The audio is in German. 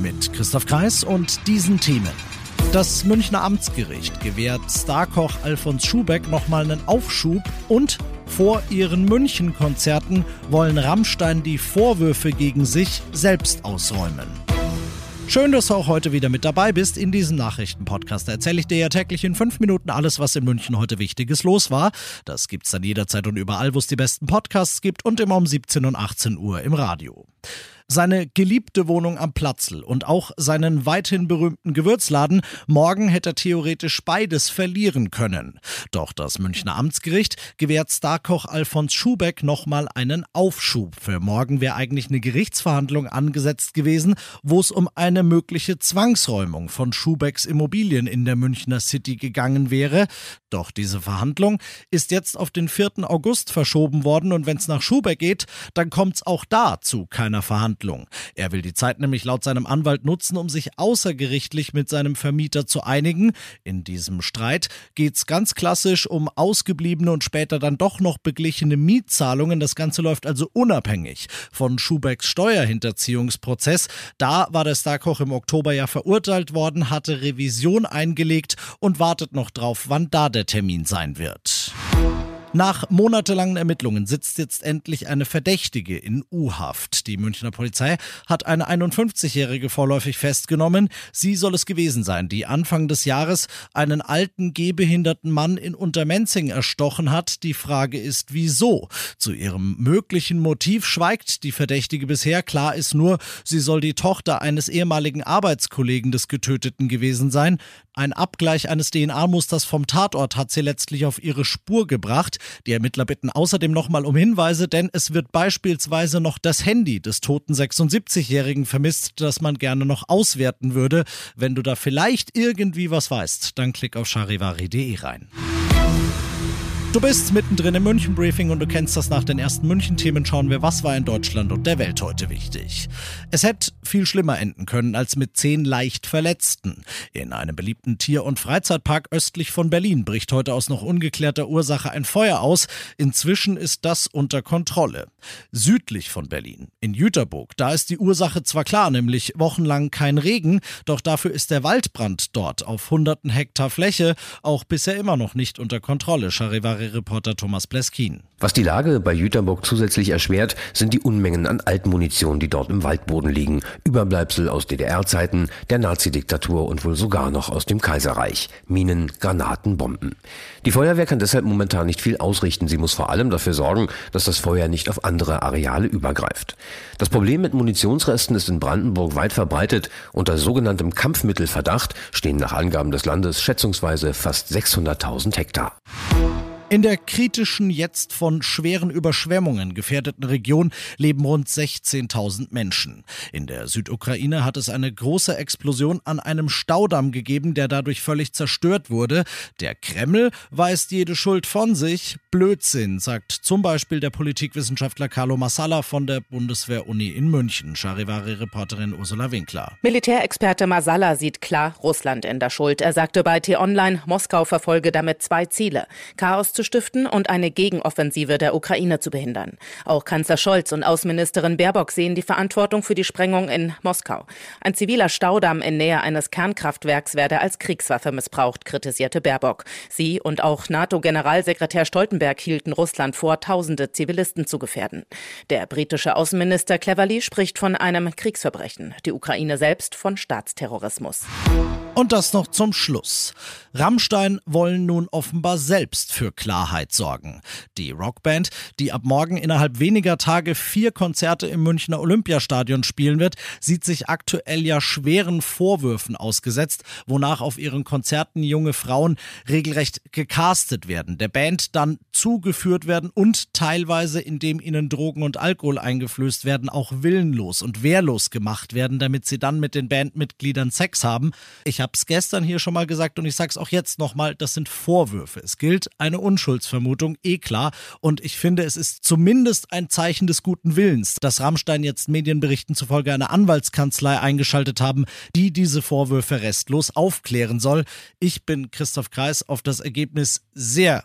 Mit Christoph Kreis und diesen Themen. Das Münchner Amtsgericht gewährt Starkoch Alfons Schubeck nochmal einen Aufschub und vor ihren München-Konzerten wollen Rammstein die Vorwürfe gegen sich selbst ausräumen. Schön, dass du auch heute wieder mit dabei bist in diesem Nachrichtenpodcast. Da erzähle ich dir ja täglich in fünf Minuten alles, was in München heute Wichtiges los war. Das gibt's dann jederzeit und überall, wo es die besten Podcasts gibt und immer um 17 und 18 Uhr im Radio. Seine geliebte Wohnung am Platzl und auch seinen weithin berühmten Gewürzladen, morgen hätte er theoretisch beides verlieren können. Doch das Münchner Amtsgericht gewährt Starkoch Alfons Schubeck nochmal einen Aufschub. Für morgen wäre eigentlich eine Gerichtsverhandlung angesetzt gewesen, wo es um eine mögliche Zwangsräumung von Schubecks Immobilien in der Münchner City gegangen wäre. Doch diese Verhandlung ist jetzt auf den 4. August verschoben worden und wenn es nach Schubeck geht, dann kommt es auch da zu keiner Verhandlung. Er will die Zeit nämlich laut seinem Anwalt nutzen, um sich außergerichtlich mit seinem Vermieter zu einigen. In diesem Streit geht es ganz klassisch um ausgebliebene und später dann doch noch beglichene Mietzahlungen. Das Ganze läuft also unabhängig von Schubecks Steuerhinterziehungsprozess. Da war der Starkoch im Oktober ja verurteilt worden, hatte Revision eingelegt und wartet noch drauf, wann da der Termin sein wird. Nach monatelangen Ermittlungen sitzt jetzt endlich eine Verdächtige in U-Haft. Die Münchner Polizei hat eine 51-Jährige vorläufig festgenommen. Sie soll es gewesen sein, die Anfang des Jahres einen alten, gehbehinderten Mann in Untermenzing erstochen hat. Die Frage ist, wieso? Zu ihrem möglichen Motiv schweigt die Verdächtige bisher. Klar ist nur, sie soll die Tochter eines ehemaligen Arbeitskollegen des Getöteten gewesen sein. Ein Abgleich eines DNA-Musters vom Tatort hat sie letztlich auf ihre Spur gebracht. Die Ermittler bitten außerdem nochmal um Hinweise, denn es wird beispielsweise noch das Handy des toten 76-Jährigen vermisst, das man gerne noch auswerten würde. Wenn du da vielleicht irgendwie was weißt, dann klick auf charivari.de rein. Du bist mittendrin im München-Briefing und du kennst das nach den ersten München-Themen. Schauen wir, was war in Deutschland und der Welt heute wichtig. Es hätte viel schlimmer enden können als mit zehn leicht Verletzten. In einem beliebten Tier- und Freizeitpark östlich von Berlin bricht heute aus noch ungeklärter Ursache ein Feuer aus. Inzwischen ist das unter Kontrolle. Südlich von Berlin, in Jüterburg, da ist die Ursache zwar klar, nämlich wochenlang kein Regen, doch dafür ist der Waldbrand dort auf hunderten Hektar Fläche auch bisher immer noch nicht unter Kontrolle. Charivari Reporter Thomas Bleskin. Was die Lage bei Jüterburg zusätzlich erschwert, sind die Unmengen an Altmunition, die dort im Waldboden liegen. Überbleibsel aus DDR-Zeiten, der Nazidiktatur und wohl sogar noch aus dem Kaiserreich. Minen, Granaten, Bomben. Die Feuerwehr kann deshalb momentan nicht viel ausrichten. Sie muss vor allem dafür sorgen, dass das Feuer nicht auf andere Areale übergreift. Das Problem mit Munitionsresten ist in Brandenburg weit verbreitet. Unter sogenanntem Kampfmittelverdacht stehen nach Angaben des Landes schätzungsweise fast 600.000 Hektar. In der kritischen, jetzt von schweren Überschwemmungen gefährdeten Region leben rund 16.000 Menschen. In der Südukraine hat es eine große Explosion an einem Staudamm gegeben, der dadurch völlig zerstört wurde. Der Kreml weist jede Schuld von sich. Blödsinn, sagt zum Beispiel der Politikwissenschaftler Carlo Massala von der Bundeswehr-Uni in München. Charivari-Reporterin Ursula Winkler. Militärexperte Massala sieht klar Russland in der Schuld. Er sagte bei T-Online, Moskau verfolge damit zwei Ziele. Chaos zu stiften und eine Gegenoffensive der Ukraine zu behindern. Auch Kanzler Scholz und Außenministerin Baerbock sehen die Verantwortung für die Sprengung in Moskau. Ein ziviler Staudamm in Nähe eines Kernkraftwerks werde als Kriegswaffe missbraucht, kritisierte Baerbock. Sie und auch NATO-Generalsekretär Stoltenberg hielten Russland vor, tausende Zivilisten zu gefährden. Der britische Außenminister Cleverly spricht von einem Kriegsverbrechen, die Ukraine selbst von Staatsterrorismus. Und das noch zum Schluss. Rammstein wollen nun offenbar selbst für Klar Klarheit sorgen. Die Rockband, die ab morgen innerhalb weniger Tage vier Konzerte im Münchner Olympiastadion spielen wird, sieht sich aktuell ja schweren Vorwürfen ausgesetzt, wonach auf ihren Konzerten junge Frauen regelrecht gecastet werden, der Band dann zugeführt werden und teilweise, indem ihnen Drogen und Alkohol eingeflößt werden, auch willenlos und wehrlos gemacht werden, damit sie dann mit den Bandmitgliedern Sex haben. Ich habe es gestern hier schon mal gesagt und ich sage es auch jetzt nochmal, das sind Vorwürfe. Es gilt eine Unschuldsvermutung, eh klar. Und ich finde, es ist zumindest ein Zeichen des guten Willens, dass Rammstein jetzt Medienberichten zufolge eine Anwaltskanzlei eingeschaltet haben, die diese Vorwürfe restlos aufklären soll. Ich bin Christoph Kreis auf das Ergebnis sehr